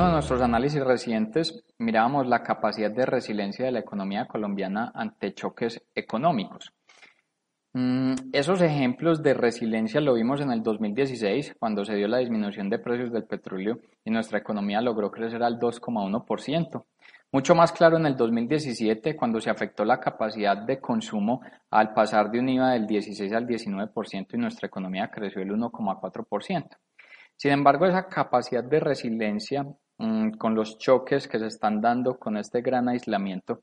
uno de nuestros análisis recientes mirábamos la capacidad de resiliencia de la economía colombiana ante choques económicos. Mm, esos ejemplos de resiliencia lo vimos en el 2016, cuando se dio la disminución de precios del petróleo y nuestra economía logró crecer al 2,1%. Mucho más claro en el 2017, cuando se afectó la capacidad de consumo al pasar de un IVA del 16 al 19% y nuestra economía creció el 1,4%. Sin embargo, esa capacidad de resiliencia con los choques que se están dando con este gran aislamiento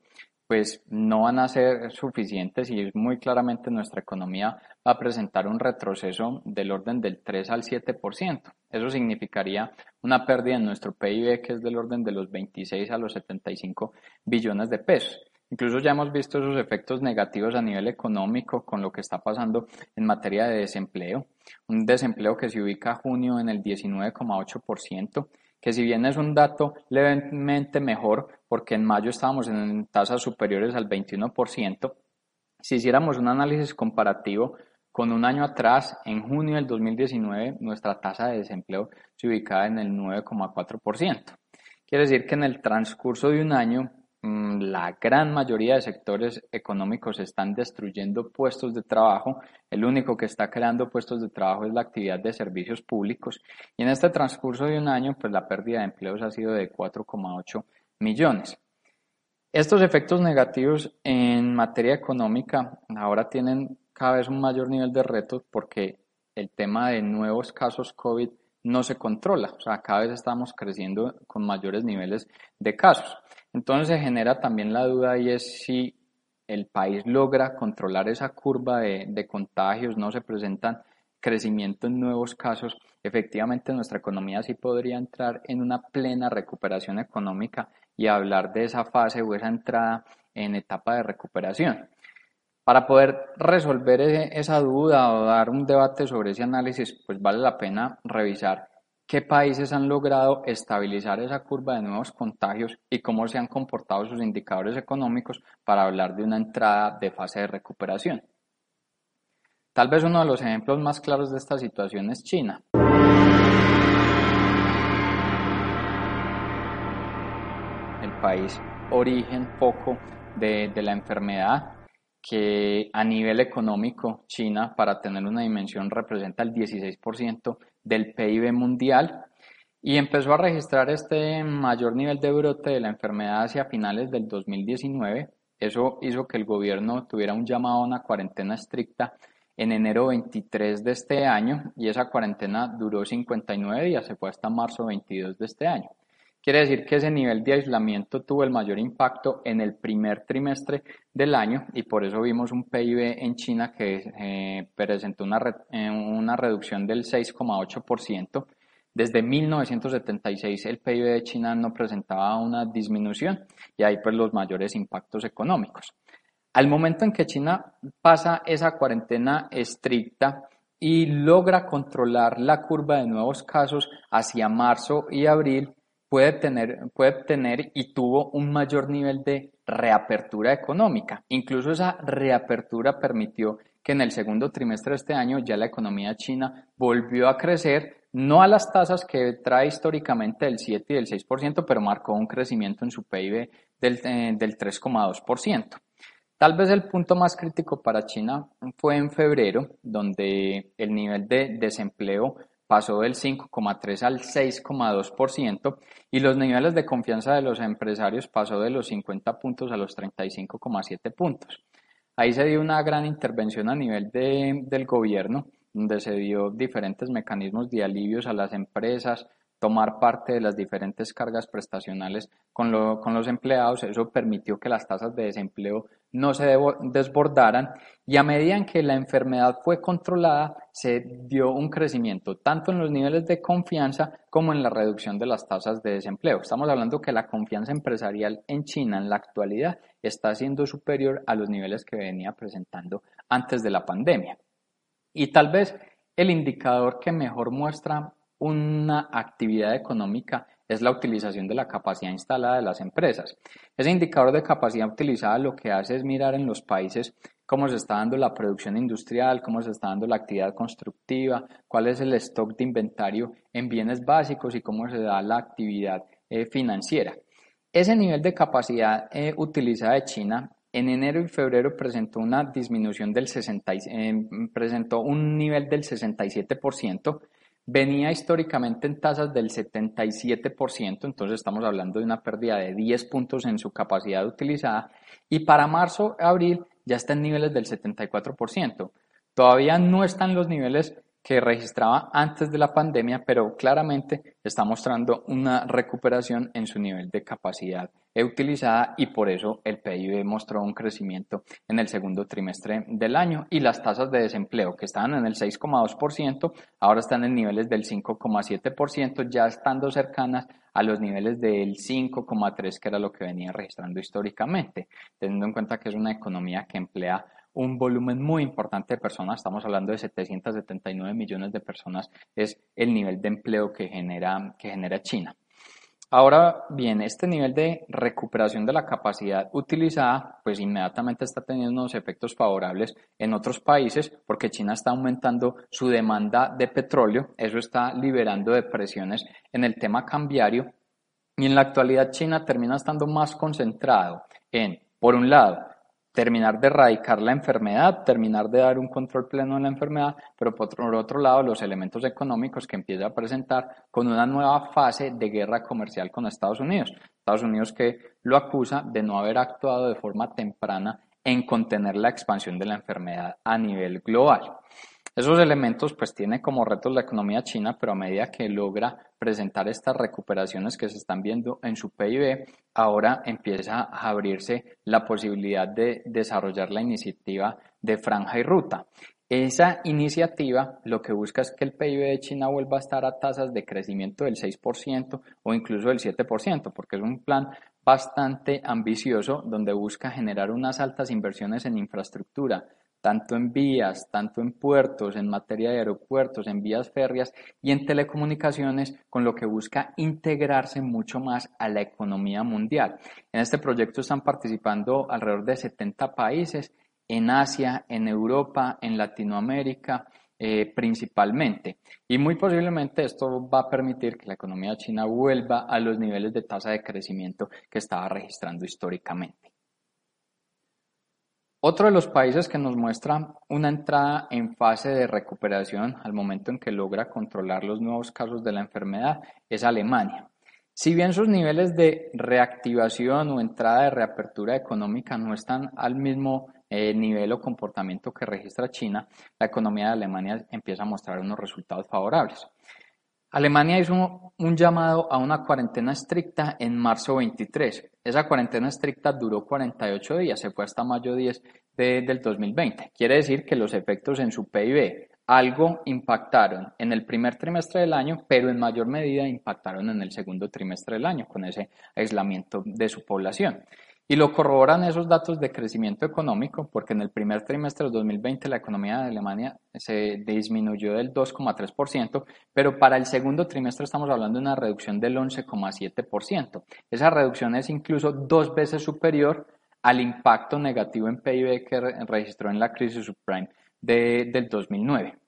pues no van a ser suficientes y muy claramente nuestra economía va a presentar un retroceso del orden del 3 al 7%. Eso significaría una pérdida en nuestro PIB que es del orden de los 26 a los 75 billones de pesos. Incluso ya hemos visto esos efectos negativos a nivel económico con lo que está pasando en materia de desempleo. Un desempleo que se ubica a junio en el 19,8% que si bien es un dato levemente mejor, porque en mayo estábamos en tasas superiores al 21%, si hiciéramos un análisis comparativo con un año atrás, en junio del 2019, nuestra tasa de desempleo se ubicaba en el 9,4%. Quiere decir que en el transcurso de un año la gran mayoría de sectores económicos están destruyendo puestos de trabajo. El único que está creando puestos de trabajo es la actividad de servicios públicos. Y en este transcurso de un año, pues la pérdida de empleos ha sido de 4,8 millones. Estos efectos negativos en materia económica ahora tienen cada vez un mayor nivel de reto porque el tema de nuevos casos COVID no se controla. O sea, cada vez estamos creciendo con mayores niveles de casos. Entonces se genera también la duda y es si el país logra controlar esa curva de, contagios, no se presentan crecimiento en nuevos casos, efectivamente nuestra economía sí podría entrar en una plena recuperación económica y hablar de esa fase o esa entrada en etapa de recuperación. Para poder resolver esa duda o dar un debate sobre ese análisis, pues vale la pena revisar qué países han logrado estabilizar esa curva de nuevos contagios y cómo se han comportado sus indicadores económicos para hablar de una entrada de fase de recuperación. Tal vez uno de los ejemplos más claros de esta situación es China. El país origen poco de, de la enfermedad que a nivel económico China para tener una dimensión representa el 16% del PIB mundial y empezó a registrar este mayor nivel de brote de la enfermedad hacia finales del 2019. Eso hizo que el gobierno tuviera un llamado a una cuarentena estricta en enero 23 de este año y esa cuarentena duró 59 días, se fue hasta marzo 22 de este año. Quiere decir que ese nivel de aislamiento tuvo el mayor impacto en el primer trimestre del año y por eso vimos un PIB en China que eh, presentó una, eh, una reducción del 6,8%. Desde 1976 el PIB de China no presentaba una disminución y ahí pues los mayores impactos económicos. Al momento en que China pasa esa cuarentena estricta y logra controlar la curva de nuevos casos hacia marzo y abril, puede tener, puede tener y tuvo un mayor nivel de reapertura económica. Incluso esa reapertura permitió que en el segundo trimestre de este año ya la economía china volvió a crecer, no a las tasas que trae históricamente del 7 y del 6%, pero marcó un crecimiento en su PIB del, eh, del 3,2%. Tal vez el punto más crítico para China fue en febrero, donde el nivel de desempleo pasó del 5,3 al 6,2% y los niveles de confianza de los empresarios pasó de los 50 puntos a los 35,7 puntos. Ahí se dio una gran intervención a nivel de, del gobierno, donde se dio diferentes mecanismos de alivios a las empresas, tomar parte de las diferentes cargas prestacionales con, con, los empleados. Eso permitió que las tasas de desempleo no se desbordaran y a medida en que la enfermedad fue controlada, se dio un crecimiento tanto en los niveles de confianza como en la reducción de las tasas de desempleo. Estamos hablando que la confianza empresarial en China en la actualidad está siendo superior a los niveles que venía presentando antes de la pandemia. Y tal vez el indicador que mejor muestra una actividad económica es la utilización de la capacidad instalada de las empresas. Ese indicador de capacidad utilizada lo que hace es mirar en los países cómo se está dando la producción industrial, cómo se está dando la actividad constructiva, cuál es el stock de inventario en bienes básicos y cómo se da la actividad eh, financiera. Ese nivel de capacidad eh, utilizada de China en enero y febrero presentó una disminución del 60, presentó un nivel del 67%, venía históricamente en tasas del 77%, entonces estamos hablando de una pérdida de 10 puntos en su capacidad utilizada, y para marzo, abril ya está en niveles del 74%. Todavía no están los niveles que registraba antes de la pandemia, pero claramente está mostrando una recuperación en su nivel de capacidad utilizada y por eso el PIB mostró un crecimiento en el segundo trimestre del año y las tasas de desempleo que estaban en el 6,2% ahora están en niveles del 5,7% ya estando cercanas a los niveles del 5,3 que era lo que venía registrando históricamente, teniendo en cuenta que es una economía que emplea un volumen muy importante de personas, estamos hablando de 779 millones de personas, es el nivel de empleo que genera, que genera China. Ahora bien, este nivel de recuperación de la capacidad utilizada, pues inmediatamente está teniendo unos efectos favorables en otros países porque China está aumentando su demanda de petróleo, eso está liberando depresiones en el tema cambiario y en la actualidad China termina estando más concentrado en, por un lado, terminar de erradicar la enfermedad, terminar de dar un control pleno de la enfermedad, pero por otro lado los elementos económicos que empieza a presentar con una nueva fase de guerra comercial con Estados Unidos. Estados Unidos que lo acusa de no haber actuado de forma temprana en contener la expansión de la enfermedad a nivel global. Esos elementos pues tiene como retos la economía china, pero a medida que logra presentar estas recuperaciones que se están viendo en su PIB, ahora empieza a abrirse la posibilidad de desarrollar la iniciativa de franja y ruta. Esa iniciativa lo que busca es que el PIB de China vuelva a estar a tasas de crecimiento del 6% o incluso del 7%, porque es un plan bastante ambicioso donde busca generar unas altas inversiones en infraestructura, tanto en vías, tanto en puertos, en materia de aeropuertos, en vías férreas y en telecomunicaciones, con lo que busca integrarse mucho más a la economía mundial. En este proyecto están participando alrededor de 70 países en Asia, en Europa, en Latinoamérica, eh, principalmente. Y muy posiblemente esto va a permitir que la economía china vuelva a los niveles de tasa de crecimiento que estaba registrando históricamente. Otro de los países que nos muestra una entrada en fase de recuperación al momento en que logra controlar los nuevos casos de la enfermedad es Alemania. Si bien sus niveles de reactivación o entrada de reapertura económica no están al mismo eh, nivel o comportamiento que registra China, la economía de Alemania empieza a mostrar unos resultados favorables. Alemania hizo un llamado a una cuarentena estricta en marzo 23. Esa cuarentena estricta duró 48 días, se fue hasta mayo 10 del 2020. Quiere decir que los efectos en su PIB algo impactaron en el primer trimestre del año, pero en mayor medida impactaron en el segundo trimestre del año con ese aislamiento de su población. Y lo corroboran esos datos de crecimiento económico, porque en el primer trimestre de 2020 la economía de Alemania se disminuyó del 2,3%, pero para el segundo trimestre estamos hablando de una reducción del 11,7%. Esa reducción es incluso dos veces superior al impacto negativo en PIB que registró en la crisis subprime de, del 2009.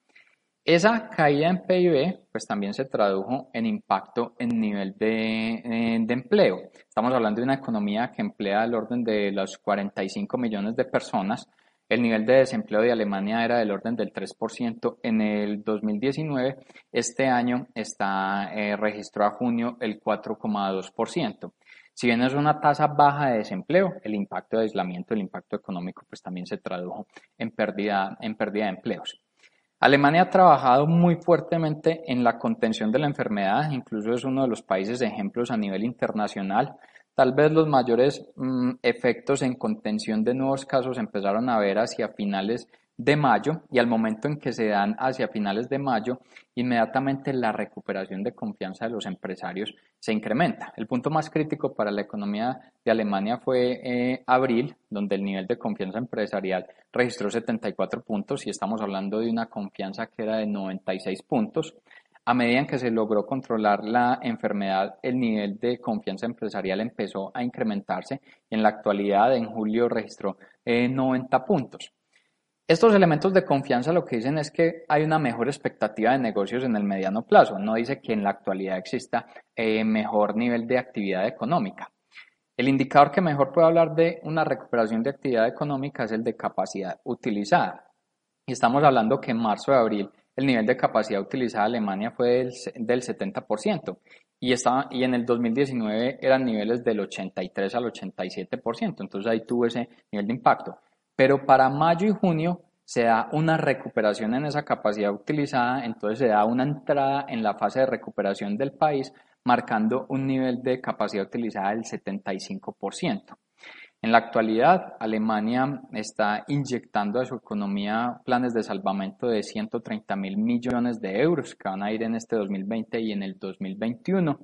Esa caída en PIB pues también se tradujo en impacto en nivel eh, de, empleo. Estamos hablando de una economía que emplea al orden de los 45 millones de personas. El nivel de desempleo de Alemania era del orden del 3% en el 2019. Este año está eh, registró a junio el 4,2%. Si bien es una tasa baja de desempleo, el impacto de aislamiento, el impacto económico, pues también se tradujo en pérdida, en pérdida de empleos. Alemania ha trabajado muy fuertemente en la contención de la enfermedad, incluso es uno de los países ejemplos a nivel internacional. Tal vez los mayores mm, efectos en contención de nuevos casos empezaron a ver hacia finales de mayo y al momento en que se dan hacia finales de mayo, inmediatamente la recuperación de confianza de los empresarios se incrementa. El punto más crítico para la economía de Alemania fue eh, abril, donde el nivel de confianza empresarial registró 74 puntos y estamos hablando de una confianza que era de 96 puntos. A medida que se logró controlar la enfermedad, el nivel de confianza empresarial empezó a incrementarse y en la actualidad en julio registró 90 eh, puntos. Estos elementos de confianza lo que dicen es que hay una mejor expectativa de negocios en el mediano plazo, no dice que en la actualidad exista eh, mejor nivel de actividad económica. El indicador que mejor puede hablar de una recuperación de actividad económica es el de capacidad utilizada. Y estamos hablando que en marzo de abril el nivel de capacidad utilizada de Alemania fue del, del 70% y, estaba, y en el 2019 eran niveles del 83 al 87%, entonces ahí tuvo ese nivel de impacto. Pero para mayo y junio se da una recuperación en esa capacidad utilizada, entonces se da una entrada en la fase de recuperación del país, marcando un nivel de capacidad utilizada del 75%. En la actualidad, Alemania está inyectando a su economía planes de salvamento de 130 mil millones de euros que van a ir en este 2020 y en el 2021.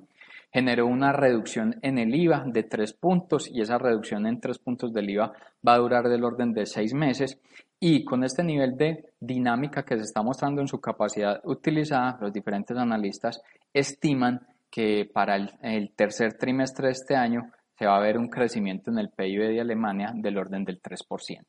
Generó una reducción en el IVA de tres puntos y esa reducción en tres puntos del IVA va a durar del orden de seis meses. Y con este nivel de dinámica que se está mostrando en su capacidad utilizada, los diferentes analistas estiman que para el, el tercer trimestre de este año se va a ver un crecimiento en el PIB de Alemania del orden del 3%.